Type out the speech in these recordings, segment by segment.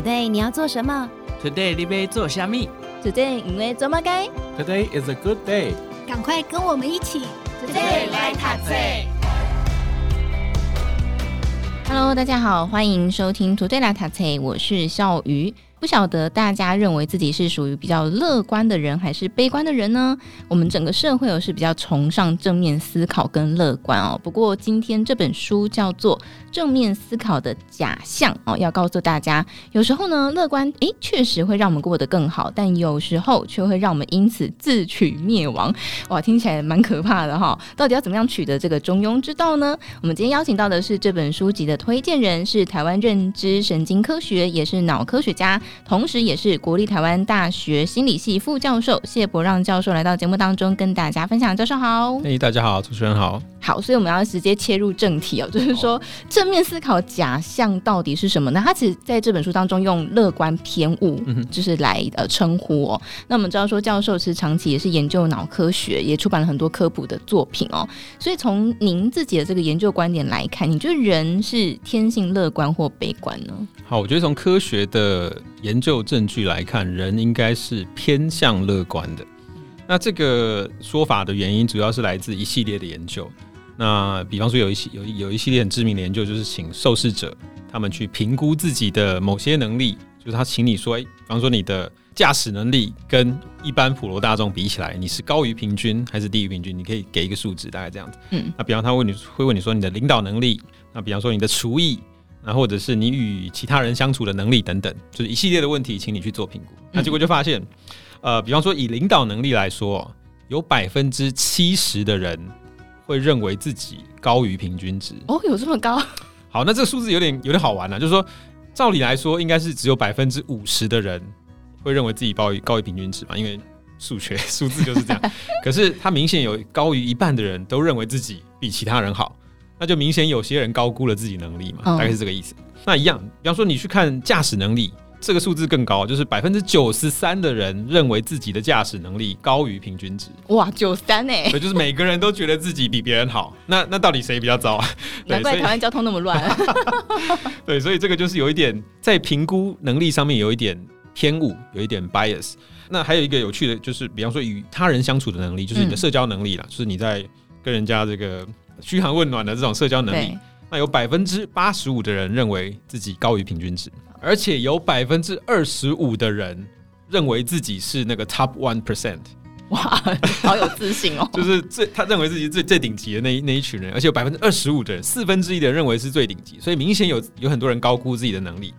Today 你要做什么？Today 你要做虾米？Today 因为做么该？Today is a good day。赶快跟我们一起，Today 来读册。Hello，大家好，欢迎收听 Today 来读册，我是笑鱼。不晓得大家认为自己是属于比较乐观的人还是悲观的人呢？我们整个社会哦是比较崇尚正面思考跟乐观哦。不过今天这本书叫做《正面思考的假象》哦，要告诉大家，有时候呢乐观诶确实会让我们过得更好，但有时候却会让我们因此自取灭亡。哇，听起来蛮可怕的哈！到底要怎么样取得这个中庸之道呢？我们今天邀请到的是这本书籍的推荐人，是台湾认知神经科学，也是脑科学家。同时，也是国立台湾大学心理系副教授谢博让教授来到节目当中跟大家分享。教授好，嘿，大家好，主持人好。好，所以我们要直接切入正题哦，就是说正面思考假象到底是什么呢？他其实在这本书当中用乐观偏误，就是来呃称呼哦。那我们知道说教授其实长期也是研究脑科学，也出版了很多科普的作品哦。所以从您自己的这个研究观点来看，你觉得人是天性乐观或悲观呢？好，我觉得从科学的研究证据来看，人应该是偏向乐观的。那这个说法的原因，主要是来自一系列的研究。那比方说有一系有有一系列很知名的研究，就是请受试者他们去评估自己的某些能力，就是他请你说，哎，比方说你的驾驶能力跟一般普罗大众比起来，你是高于平均还是低于平均？你可以给一个数值，大概这样子。嗯。那比方他问你会问你说你的领导能力，那比方说你的厨艺，那或者是你与其他人相处的能力等等，就是一系列的问题，请你去做评估。那结果就发现，呃，比方说以领导能力来说，有百分之七十的人。会认为自己高于平均值哦，有这么高？好，那这个数字有点有点好玩了，就是说，照理来说，应该是只有百分之五十的人会认为自己高于高于平均值嘛，因为数学 数字就是这样。可是他明显有高于一半的人都认为自己比其他人好，那就明显有些人高估了自己能力嘛，大概是这个意思。嗯、那一样，比方说你去看驾驶能力。这个数字更高，就是百分之九十三的人认为自己的驾驶能力高于平均值。哇，九三哎！对，就是每个人都觉得自己比别人好。那那到底谁比较糟啊？难怪台湾交通那么乱。对，所以这个就是有一点在评估能力上面有一点偏误，有一点 bias。那还有一个有趣的就是，比方说与他人相处的能力，就是你的社交能力啦，嗯、就是你在跟人家这个嘘寒问暖的这种社交能力。那有百分之八十五的人认为自己高于平均值。而且有百分之二十五的人认为自己是那个 top one percent，哇，好有自信哦！就是最他认为自己最最顶级的那一那一群人，而且有百分之二十五的人，四分之一的人认为是最顶级，所以明显有有很多人高估自己的能力。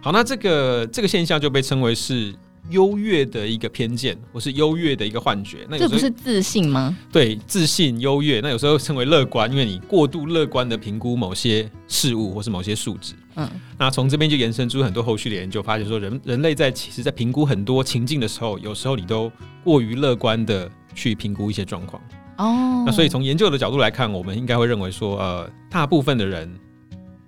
好，那这个这个现象就被称为是优越的一个偏见，或是优越的一个幻觉。那这不是自信吗？对，自信优越，那有时候称为乐观，因为你过度乐观的评估某些事物或是某些数值。嗯，那从这边就延伸出很多后续的研究，发现说人人类在其实，在评估很多情境的时候，有时候你都过于乐观的去评估一些状况。哦，那所以从研究的角度来看，我们应该会认为说，呃，大部分的人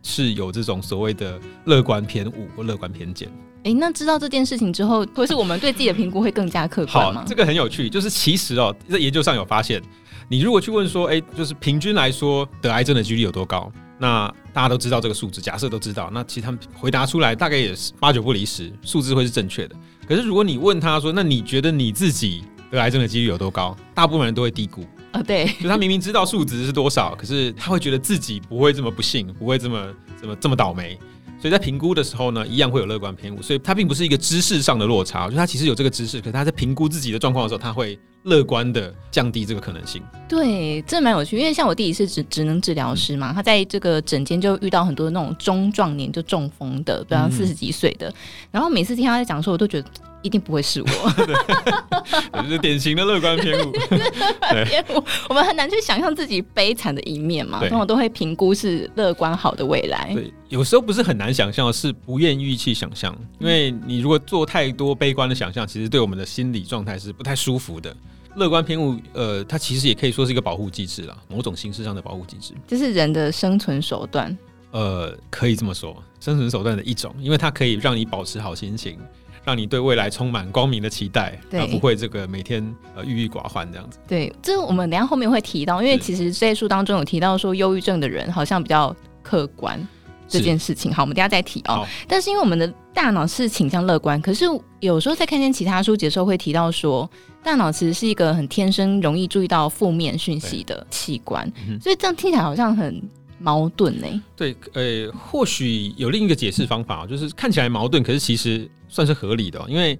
是有这种所谓的乐观偏误或乐观偏见。哎、欸，那知道这件事情之后，或是我们对自己的评估会更加客观吗？好，这个很有趣，就是其实哦，在研究上有发现，你如果去问说，哎、欸，就是平均来说得癌症的几率有多高？那大家都知道这个数字，假设都知道，那其实他们回答出来大概也是八九不离十，数字会是正确的。可是如果你问他说，那你觉得你自己得癌症的几率有多高？大部分人都会低估啊，对，就他明明知道数值是多少，可是他会觉得自己不会这么不幸，不会这么这么这么倒霉。所以在评估的时候呢，一样会有乐观偏误，所以它并不是一个知识上的落差，就他其实有这个知识，可是他在评估自己的状况的时候，他会乐观的降低这个可能性。对，这蛮有趣，因为像我弟弟是职职能治疗师嘛，他在这个诊间就遇到很多那种中壮年就中风的，比方四十几岁的，然后每次听他在讲的时候，我都觉得。一定不会是我，对，就是典型的乐观偏误。偏误，我们很难去想象自己悲惨的一面嘛，通常都会评估是乐观好的未来。对，有时候不是很难想象，是不愿意去想象，因为你如果做太多悲观的想象，其实对我们的心理状态是不太舒服的。乐观偏误，呃，它其实也可以说是一个保护机制啦，某种形式上的保护机制，这是人的生存手段。呃，可以这么说，生存手段的一种，因为它可以让你保持好心情。让你对未来充满光明的期待，而不会这个每天呃郁郁寡欢这样子。对，这我们等下后面会提到，因为其实这些书当中有提到说，忧郁症的人好像比较客观。这件事情。好，我们等下再提哦。但是因为我们的大脑是倾向乐观，可是有时候在看见其他书籍的时候会提到说，大脑其实是一个很天生容易注意到负面讯息的器官，嗯、所以这样听起来好像很矛盾呢、对，呃，或许有另一个解释方法，就是看起来矛盾，可是其实算是合理的，因为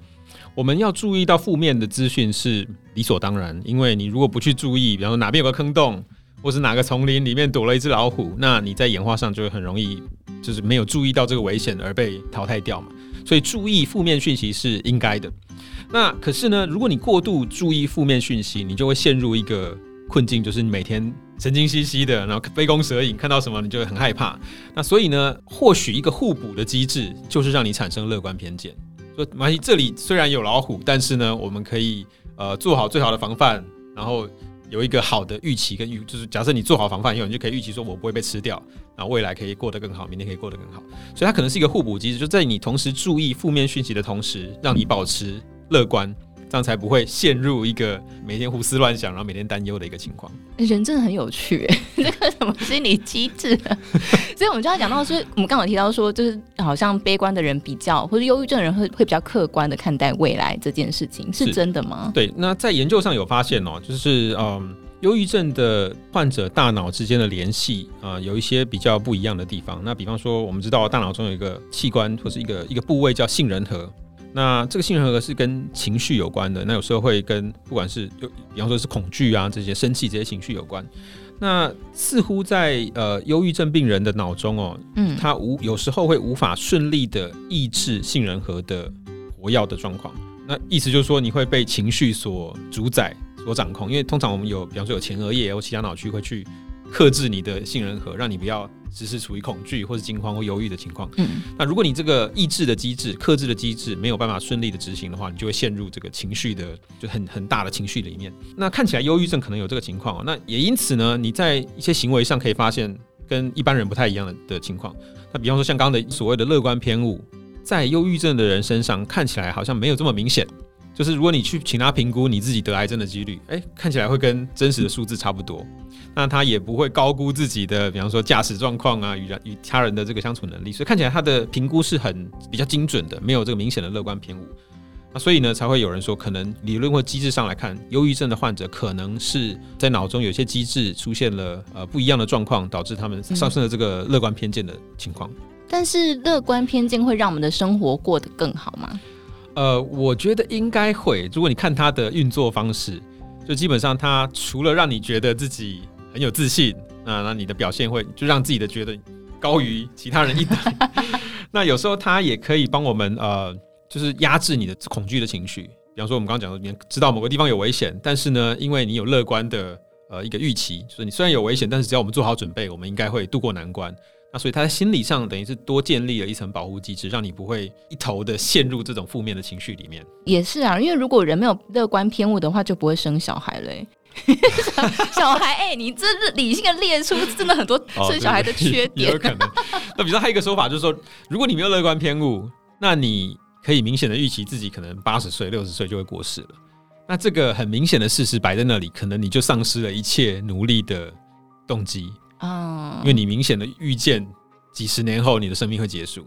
我们要注意到负面的资讯是理所当然，因为你如果不去注意，比方说哪边有个坑洞。或是哪个丛林里面躲了一只老虎，那你在演化上就会很容易，就是没有注意到这个危险而被淘汰掉嘛。所以注意负面讯息是应该的。那可是呢，如果你过度注意负面讯息，你就会陷入一个困境，就是你每天神经兮兮的，然后杯弓蛇影，看到什么你就会很害怕。那所以呢，或许一个互补的机制就是让你产生乐观偏见。说没关系，这里虽然有老虎，但是呢，我们可以呃做好最好的防范，然后。有一个好的预期跟预，就是假设你做好防范以后，你就可以预期说，我不会被吃掉，然后未来可以过得更好，明天可以过得更好。所以它可能是一个互补机制，就在你同时注意负面讯息的同时，让你保持乐观。这样才不会陷入一个每天胡思乱想，然后每天担忧的一个情况。人真的很有趣，哎，这个什么心理机制？所以我们就要讲到说，我们刚好提到说，就是好像悲观的人比较，或者忧郁症的人会会比较客观的看待未来这件事情，是真的吗？对，那在研究上有发现哦，就是嗯，忧郁症的患者大脑之间的联系啊，有一些比较不一样的地方。那比方说，我们知道大脑中有一个器官或是一个一个部位叫杏仁核。那这个杏仁核是跟情绪有关的，那有时候会跟不管是就比方说是恐惧啊这些生气这些情绪有关。那似乎在呃忧郁症病人的脑中哦，嗯，他无有时候会无法顺利的抑制杏仁核的活跃的状况。那意思就是说你会被情绪所主宰、所掌控，因为通常我们有比方说有前额叶或其他脑区会去克制你的杏仁核，让你不要。只是处于恐惧或是惊慌或忧郁的情况。嗯，那如果你这个抑制的机制、克制的机制没有办法顺利的执行的话，你就会陷入这个情绪的就很很大的情绪里面。那看起来忧郁症可能有这个情况。那也因此呢，你在一些行为上可以发现跟一般人不太一样的的情况。那比方说像刚刚的所谓的乐观偏误，在忧郁症的人身上看起来好像没有这么明显。就是如果你去请他评估你自己得癌症的几率，哎，看起来会跟真实的数字差不多。那他也不会高估自己的，比方说驾驶状况啊，与人与他人的这个相处能力，所以看起来他的评估是很比较精准的，没有这个明显的乐观偏误。那所以呢，才会有人说，可能理论或机制上来看，忧郁症的患者可能是在脑中有些机制出现了呃不一样的状况，导致他们上升了这个乐观偏见的情况。但是乐观偏见会让我们的生活过得更好吗？呃，我觉得应该会。如果你看它的运作方式，就基本上它除了让你觉得自己很有自信，那那你的表现会就让自己的觉得高于其他人一等。那有时候它也可以帮我们呃，就是压制你的恐惧的情绪。比方说我们刚刚讲的，你知道某个地方有危险，但是呢，因为你有乐观的呃一个预期，就是你虽然有危险，但是只要我们做好准备，我们应该会度过难关。那所以他在心理上等于是多建立了一层保护机制，让你不会一头的陷入这种负面的情绪里面。也是啊，因为如果人没有乐观偏误的话，就不会生小孩嘞。小孩，哎、欸，你这是理性的列出真的很多生小孩的缺点。哦、有可能。那比如说还有一个说法就是说，如果你没有乐观偏误，那你可以明显的预期自己可能八十岁、六十岁就会过世了。那这个很明显的事实摆在那里，可能你就丧失了一切努力的动机。啊，因为你明显的预见几十年后你的生命会结束，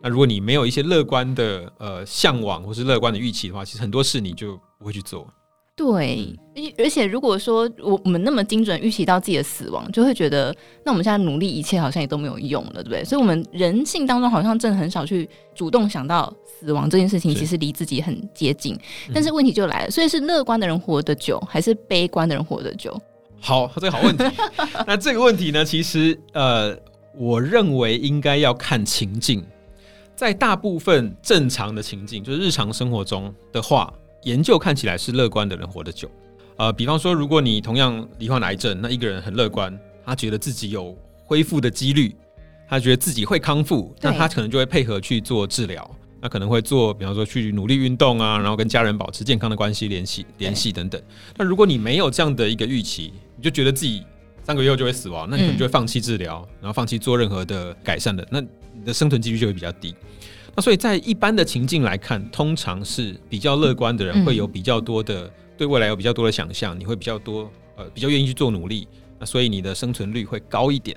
那如果你没有一些乐观的呃向往或是乐观的预期的话，其实很多事你就不会去做。对，而且如果说我我们那么精准预期到自己的死亡，就会觉得那我们现在努力一切好像也都没有用了，对不对？所以，我们人性当中好像真的很少去主动想到死亡这件事情，其实离自己很接近。但是问题就来了，所以是乐观的人活得久，还是悲观的人活得久？好，这个好问题。那这个问题呢，其实呃，我认为应该要看情境。在大部分正常的情境，就是日常生活中的话，研究看起来是乐观的人活得久。呃，比方说，如果你同样罹患癌症，那一个人很乐观，他觉得自己有恢复的几率，他觉得自己会康复，那他可能就会配合去做治疗。那可能会做，比方说去努力运动啊，然后跟家人保持健康的关系联系联系等等。那如果你没有这样的一个预期，你就觉得自己三个月后就会死亡，那你可能就会放弃治疗，然后放弃做任何的改善的，那你的生存几率就会比较低。那所以在一般的情境来看，通常是比较乐观的人会有比较多的对未来有比较多的想象，你会比较多呃比较愿意去做努力，那所以你的生存率会高一点。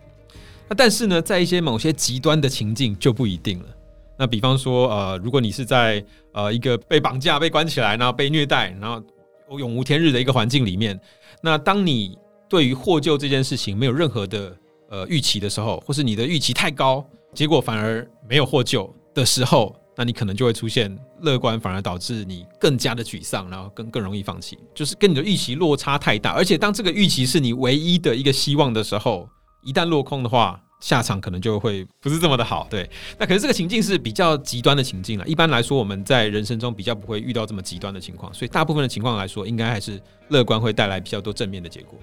那但是呢，在一些某些极端的情境就不一定了。那比方说，呃，如果你是在呃一个被绑架、被关起来，然后被虐待，然后永无天日的一个环境里面，那当你对于获救这件事情没有任何的呃预期的时候，或是你的预期太高，结果反而没有获救的时候，那你可能就会出现乐观，反而导致你更加的沮丧，然后更更容易放弃，就是跟你的预期落差太大。而且当这个预期是你唯一的一个希望的时候，一旦落空的话，下场可能就会不是这么的好，对。那可是这个情境是比较极端的情境了。一般来说，我们在人生中比较不会遇到这么极端的情况，所以大部分的情况来说，应该还是乐观会带来比较多正面的结果。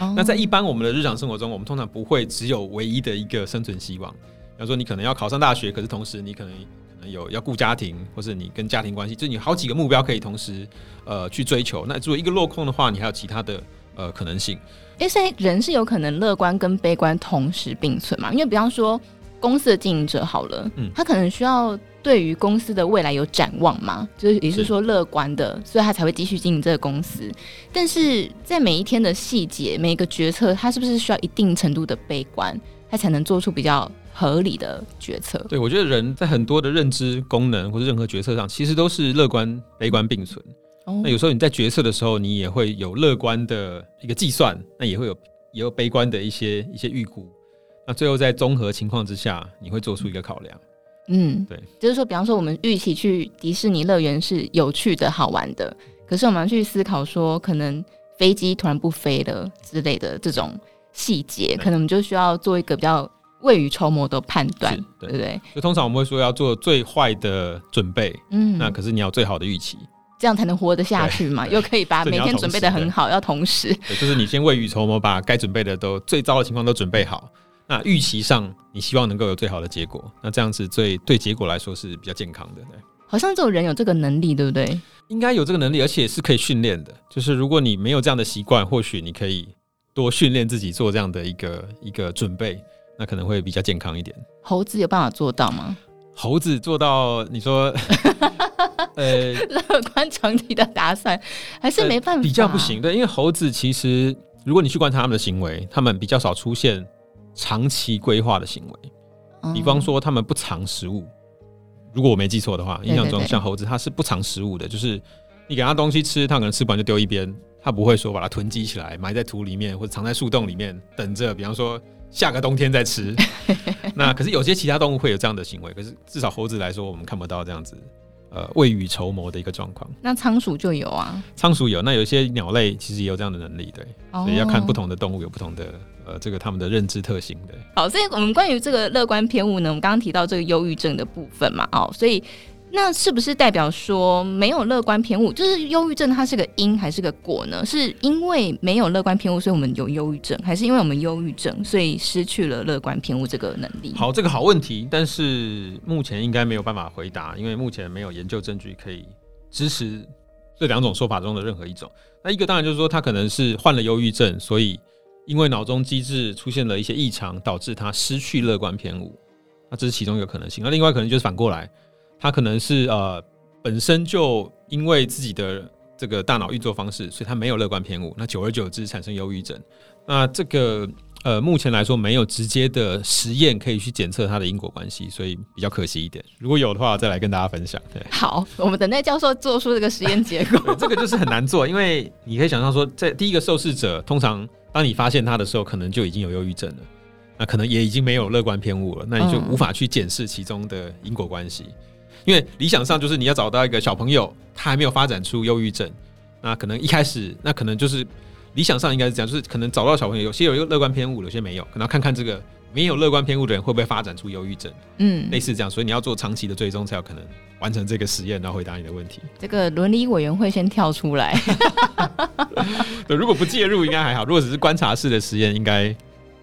Oh. 那在一般我们的日常生活中，我们通常不会只有唯一的一个生存希望。比方说，你可能要考上大学，可是同时你可能可能有要顾家庭，或是你跟家庭关系，就是你好几个目标可以同时呃去追求。那如果一个落空的话，你还有其他的呃可能性。因为人是有可能乐观跟悲观同时并存嘛？因为比方说公司的经营者好了，嗯，他可能需要对于公司的未来有展望嘛，就是也是说乐观的，所以他才会继续经营这个公司。但是在每一天的细节、每一个决策，他是不是需要一定程度的悲观，他才能做出比较合理的决策？对，我觉得人在很多的认知功能或者任何决策上，其实都是乐观、悲观并存。那有时候你在决策的时候，你也会有乐观的一个计算，那也会有也有悲观的一些一些预估。那最后在综合情况之下，你会做出一个考量。嗯，对，就是说，比方说，我们预期去迪士尼乐园是有趣的好玩的，可是我们要去思考说，可能飞机突然不飞了之类的这种细节，可能我们就需要做一个比较未雨绸缪的判断，对不对？就通常我们会说要做最坏的准备，嗯，那可是你要最好的预期。这样才能活得下去嘛，又可以把 每天准备的很好，要同时。对，就是你先未雨绸缪，把该准备的都最糟的情况都准备好。那预期上，你希望能够有最好的结果，那这样子最对结果来说是比较健康的。对，好像这种人有这个能力，对不对？应该有这个能力，而且是可以训练的。就是如果你没有这样的习惯，或许你可以多训练自己做这样的一个一个准备，那可能会比较健康一点。猴子有办法做到吗？猴子做到，你说？呃，乐观整体的打算还是没办法，比较不行。对，因为猴子其实，如果你去观察他们的行为，他们比较少出现长期规划的行为。比方说，他们不藏食物。如果我没记错的话，印象中像猴子，它是不藏食物的，就是你给它东西吃，它可能吃不完就丢一边，它不会说把它囤积起来，埋在土里面或者藏在树洞里面等着。比方说下个冬天再吃。那可是有些其他动物会有这样的行为，可是至少猴子来说，我们看不到这样子。呃，未雨绸缪的一个状况。那仓鼠就有啊，仓鼠有。那有一些鸟类其实也有这样的能力，对。哦、所以要看不同的动物有不同的呃，这个他们的认知特性，对。好，所以我们关于这个乐观偏误呢，我们刚刚提到这个忧郁症的部分嘛，哦，所以。那是不是代表说没有乐观偏误，就是忧郁症它是个因还是个果呢？是因为没有乐观偏误，所以我们有忧郁症，还是因为我们忧郁症，所以失去了乐观偏误这个能力？好，这个好问题，但是目前应该没有办法回答，因为目前没有研究证据可以支持这两种说法中的任何一种。那一个当然就是说，他可能是患了忧郁症，所以因为脑中机制出现了一些异常，导致他失去乐观偏误。那这是其中一个可能性。那另外可能就是反过来。他可能是呃本身就因为自己的这个大脑运作方式，所以他没有乐观偏误。那久而久之产生忧郁症。那这个呃目前来说没有直接的实验可以去检测它的因果关系，所以比较可惜一点。如果有的话，再来跟大家分享。对，好，我们等待教授做出这个实验结果。这个就是很难做，因为你可以想象说，在第一个受试者，通常当你发现他的时候，可能就已经有忧郁症了，那可能也已经没有乐观偏误了，那你就无法去检视其中的因果关系。因为理想上就是你要找到一个小朋友，他还没有发展出忧郁症，那可能一开始，那可能就是理想上应该是这样，就是可能找到小朋友，有些有一个乐观偏误，有些没有，可能要看看这个没有乐观偏误的人会不会发展出忧郁症，嗯，类似这样，所以你要做长期的追踪才有可能完成这个实验，然后回答你的问题。这个伦理委员会先跳出来，对，如果不介入应该还好，如果只是观察式的实验，应该应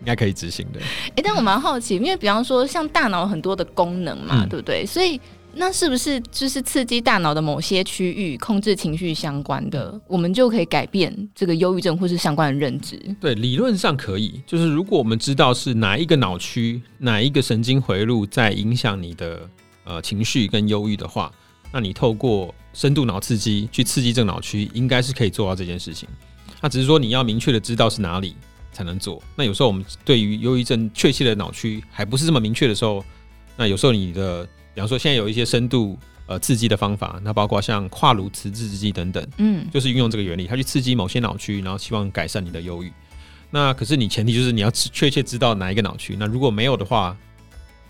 该可以执行的。哎、欸，但我蛮好奇，因为比方说像大脑很多的功能嘛，嗯、对不对？所以。那是不是就是刺激大脑的某些区域，控制情绪相关的，我们就可以改变这个忧郁症或是相关的认知？对，理论上可以。就是如果我们知道是哪一个脑区、哪一个神经回路在影响你的呃情绪跟忧郁的话，那你透过深度脑刺激去刺激这个脑区，应该是可以做到这件事情。那只是说你要明确的知道是哪里，才能做。那有时候我们对于忧郁症确切的脑区还不是这么明确的时候，那有时候你的，比方说现在有一些深度呃刺激的方法，那包括像跨颅磁刺激等等，嗯，就是运用这个原理，它去刺激某些脑区，然后希望改善你的忧郁。那可是你前提就是你要确切知道哪一个脑区，那如果没有的话，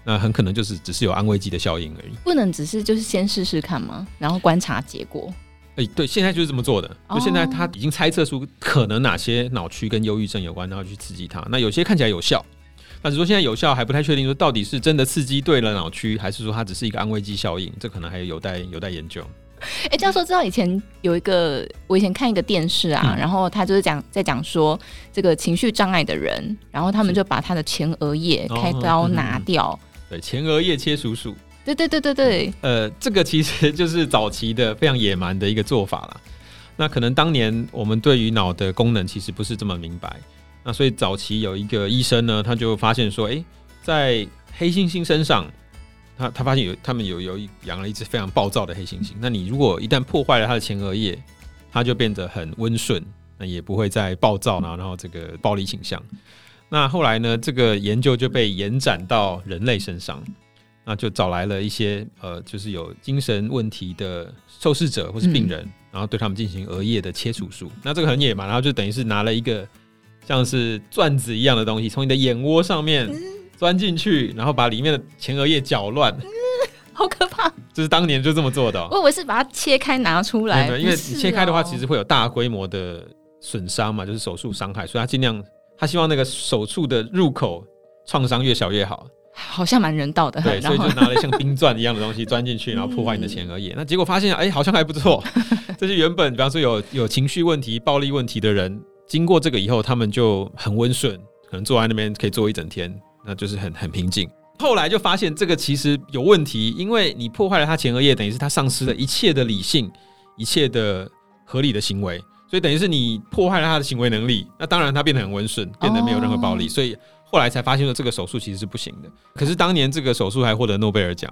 那很可能就是只是有安慰剂的效应而已。不能只是就是先试试看吗？然后观察结果。哎、欸，对，现在就是这么做的。就现在他已经猜测出可能哪些脑区跟忧郁症有关，然后去刺激它。那有些看起来有效，但是说现在有效还不太确定，说到底是真的刺激对了脑区，还是说它只是一个安慰剂效应？这可能还有待有待研究。哎、欸，教授知道以前有一个，我以前看一个电视啊，嗯、然后他就是讲在讲说这个情绪障碍的人，然后他们就把他的前额叶开刀拿掉，哦嗯嗯、对，前额叶切除术。对对对对对，呃，这个其实 就是早期的非常野蛮的一个做法了。那可能当年我们对于脑的功能其实不是这么明白，那所以早期有一个医生呢，他就发现说，哎，在黑猩猩身上，他他发现有他们有有养了一只非常暴躁的黑猩猩。那你如果一旦破坏了它的前额叶，它就变得很温顺，那也不会再暴躁呢，然后这个暴力倾向。那后来呢，这个研究就被延展到人类身上。那就找来了一些呃，就是有精神问题的受试者或是病人，嗯、然后对他们进行额叶的切除术。那这个很野蛮，然后就等于是拿了一个像是钻子一样的东西，从你的眼窝上面钻进去，然后把里面的前额叶搅乱，嗯，好可怕！就是当年就这么做的，喔。我以为是把它切开拿出来，对，因为你切开的话，其实会有大规模的损伤嘛，就是手术伤害，所以他尽量他希望那个手术的入口创伤越小越好。好像蛮人道的，对，所以就拿了像冰钻一样的东西钻进去，然后破坏你的前额叶。那结果发现，哎，好像还不错。这些原本比方说有有情绪问题、暴力问题的人，经过这个以后，他们就很温顺，可能坐在那边可以坐一整天，那就是很很平静。后来就发现这个其实有问题，因为你破坏了他前额叶，等于是他丧失了一切的理性、一切的合理的行为，所以等于是你破坏了他的行为能力。那当然他变得很温顺，变得没有任何暴力，所以。后来才发现说这个手术其实是不行的，可是当年这个手术还获得诺贝尔奖，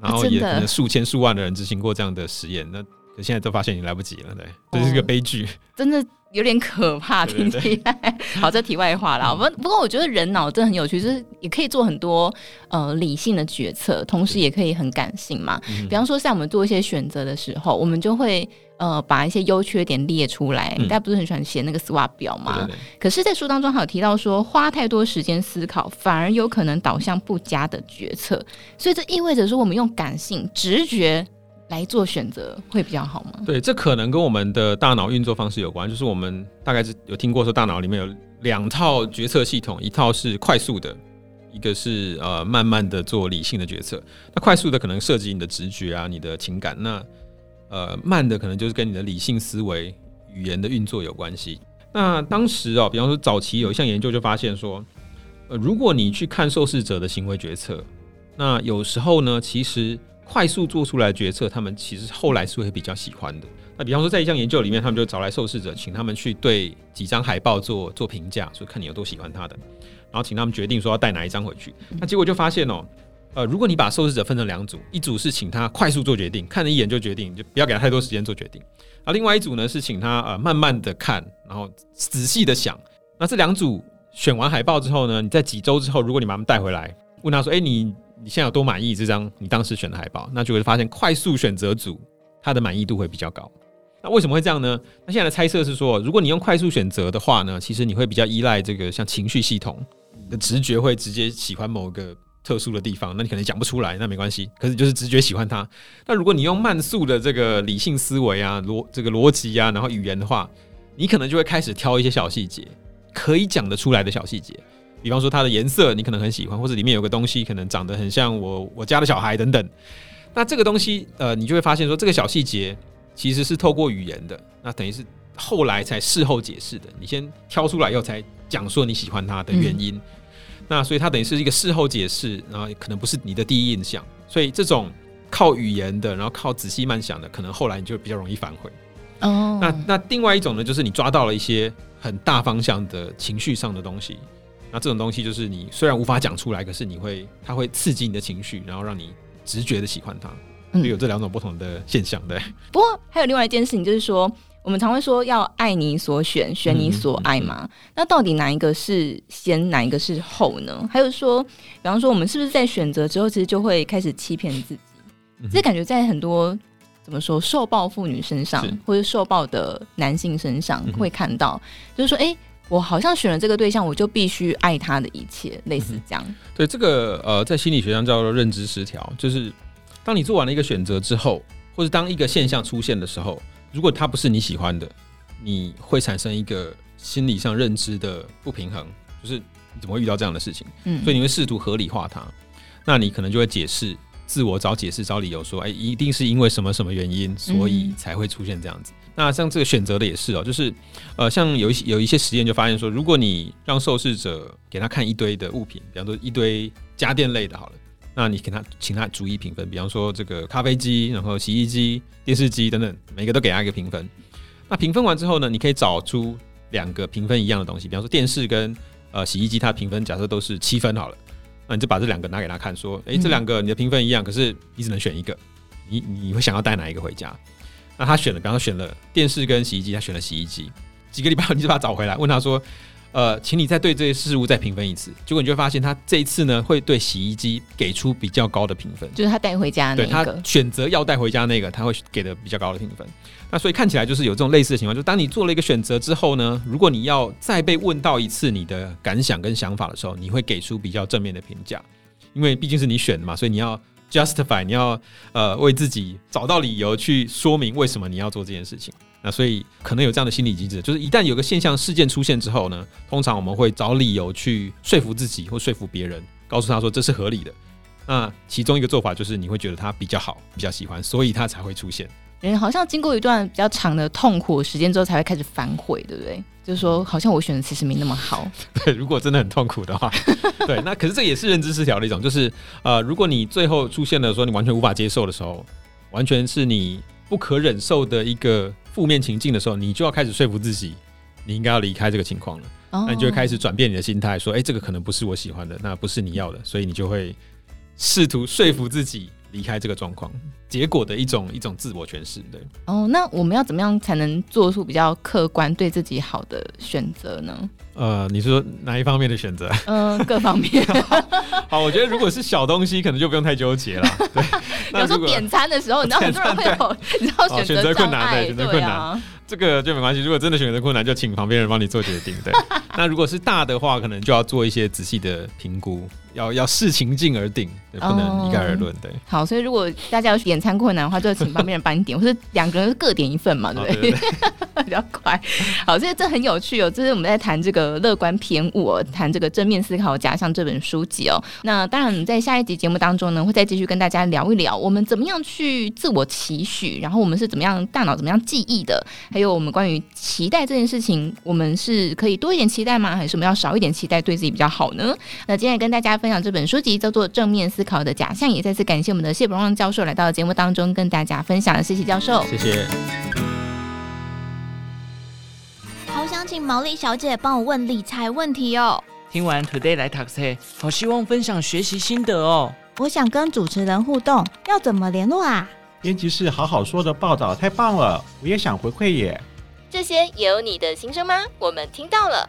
然后也可能数千数万的人执行过这样的实验，那可现在都发现已经来不及了，对，这是一个悲剧，真的有点可怕，听起来。好，这题外话啦，不不过我觉得人脑真的很有趣，就是也可以做很多呃理性的决策，同时也可以很感性嘛。比方说像我们做一些选择的时候，我们就会。呃，把一些优缺点列出来，大家不是很喜欢写那个 SWOT 表吗？可是，在书当中还有提到说，花太多时间思考，反而有可能导向不佳的决策。所以，这意味着说，我们用感性、直觉来做选择会比较好吗？对，这可能跟我们的大脑运作方式有关。就是我们大概是有听过说，大脑里面有两套决策系统，一套是快速的，一个是呃慢慢的做理性的决策。那快速的可能涉及你的直觉啊，你的情感。那呃，慢的可能就是跟你的理性思维、语言的运作有关系。那当时哦，比方说早期有一项研究就发现说，呃，如果你去看受试者的行为决策，那有时候呢，其实快速做出来决策，他们其实后来是会比较喜欢的。那比方说，在一项研究里面，他们就找来受试者，请他们去对几张海报做做评价，说看你有多喜欢他的，然后请他们决定说要带哪一张回去。那结果就发现哦。呃，如果你把受试者分成两组，一组是请他快速做决定，看了一眼就决定，就不要给他太多时间做决定。而另外一组呢，是请他呃慢慢的看，然后仔细的想。那这两组选完海报之后呢，你在几周之后，如果你把他们带回来，问他说：“哎，你你现在有多满意这张你当时选的海报？”那就会发现快速选择组他的满意度会比较高。那为什么会这样呢？那现在的猜测是说，如果你用快速选择的话呢，其实你会比较依赖这个像情绪系统，的直觉会直接喜欢某个。特殊的地方，那你可能讲不出来，那没关系。可是就是直觉喜欢它。那如果你用慢速的这个理性思维啊，逻这个逻辑啊，然后语言的话，你可能就会开始挑一些小细节，可以讲得出来的小细节。比方说它的颜色，你可能很喜欢，或者里面有个东西可能长得很像我我家的小孩等等。那这个东西，呃，你就会发现说这个小细节其实是透过语言的，那等于是后来才事后解释的。你先挑出来以后才讲说你喜欢它的原因。嗯那所以它等于是一个事后解释，然后可能不是你的第一印象，所以这种靠语言的，然后靠仔细慢想的，可能后来你就比较容易反悔。哦，那那另外一种呢，就是你抓到了一些很大方向的情绪上的东西，那这种东西就是你虽然无法讲出来，可是你会它会刺激你的情绪，然后让你直觉的喜欢它，就有这两种不同的现象，对。不过还有另外一件事情，就是说。我们常会说要爱你所选，选你所爱嘛。嗯、那到底哪一个是先，哪一个是后呢？还有说，比方说，我们是不是在选择之后，其实就会开始欺骗自己？这、嗯、感觉在很多怎么说受暴妇女身上，或者受暴的男性身上会看到，嗯、就是说，哎。我好像选了这个对象，我就必须爱他的一切，类似这样。嗯、对这个呃，在心理学上叫做认知失调，就是当你做完了一个选择之后，或者当一个现象出现的时候，如果它不是你喜欢的，你会产生一个心理上认知的不平衡，就是你怎么会遇到这样的事情？嗯，所以你会试图合理化它，那你可能就会解释，自我找解释、找理由，说，哎，一定是因为什么什么原因，所以才会出现这样子。那像这个选择的也是哦，就是，呃，像有一些有一些实验就发现说，如果你让受试者给他看一堆的物品，比方说一堆家电类的，好了，那你给他请他逐一评分，比方说这个咖啡机，然后洗衣机、电视机等等，每个都给他一个评分。那评分完之后呢，你可以找出两个评分一样的东西，比方说电视跟呃洗衣机，它评分假设都是七分好了，那你就把这两个拿给他看，说，诶，这两个你的评分一样，可是你只能选一个，你你会想要带哪一个回家？那他选了，比方说选了电视跟洗衣机，他选了洗衣机。几个礼拜后，你就把他找回来，问他说：“呃，请你再对这些事物再评分一次。”结果你就会发现，他这一次呢，会对洗衣机给出比较高的评分，就是他带回家那个。对，他选择要带回家那个，他会给的比较高的评分。那所以看起来就是有这种类似的情况，就是当你做了一个选择之后呢，如果你要再被问到一次你的感想跟想法的时候，你会给出比较正面的评价，因为毕竟是你选的嘛，所以你要。Justify 你要呃为自己找到理由去说明为什么你要做这件事情，那所以可能有这样的心理机制，就是一旦有个现象事件出现之后呢，通常我们会找理由去说服自己或说服别人，告诉他说这是合理的。那其中一个做法就是你会觉得他比较好，比较喜欢，所以他才会出现。人好像经过一段比较长的痛苦时间之后，才会开始反悔，对不对？就是说，好像我选的其实没那么好。对，如果真的很痛苦的话，对，那可是这也是认知失调的一种，就是呃，如果你最后出现了说你完全无法接受的时候，完全是你不可忍受的一个负面情境的时候，你就要开始说服自己，你应该要离开这个情况了。哦。那你就会开始转变你的心态，说，哎，这个可能不是我喜欢的，那不是你要的，所以你就会试图说服自己。离开这个状况，结果的一种一种自我诠释，对。哦，那我们要怎么样才能做出比较客观、对自己好的选择呢？呃，你是说哪一方面的选择？嗯、呃，各方面。好，我觉得如果是小东西，可能就不用太纠结了。对，有时候点餐的时候，你知道很多人会有，你知道选择困难，对，选择困难。啊、这个就没关系。如果真的选择困难，就请旁边人帮你做决定。对。那如果是大的话，可能就要做一些仔细的评估。要要视情境而定，不能一概而论。对，好，所以如果大家有点餐困难的话，就请旁边人帮你点，或是两个人各点一份嘛，对不对？比较快。好，所以这很有趣哦。这是我们在谈这个乐观偏误，谈这个正面思考假象这本书籍哦。那当然，在下一集节目当中呢，会再继续跟大家聊一聊，我们怎么样去自我期许，然后我们是怎么样大脑怎么样记忆的，还有我们关于期待这件事情，我们是可以多一点期待吗？还是我们要少一点期待对自己比较好呢？那今天跟大家分享这本书籍叫做《正面思考的假象》，也再次感谢我们的谢伯让教授来到节目当中跟大家分享。谢谢教授，谢谢。好想请毛利小姐帮我问理财问题哦。听完 Today 来 Taxi，，好希望分享学习心得哦。我想跟主持人互动，要怎么联络啊？编辑室好好说的报道太棒了，我也想回馈耶。这些也有你的心声吗？我们听到了。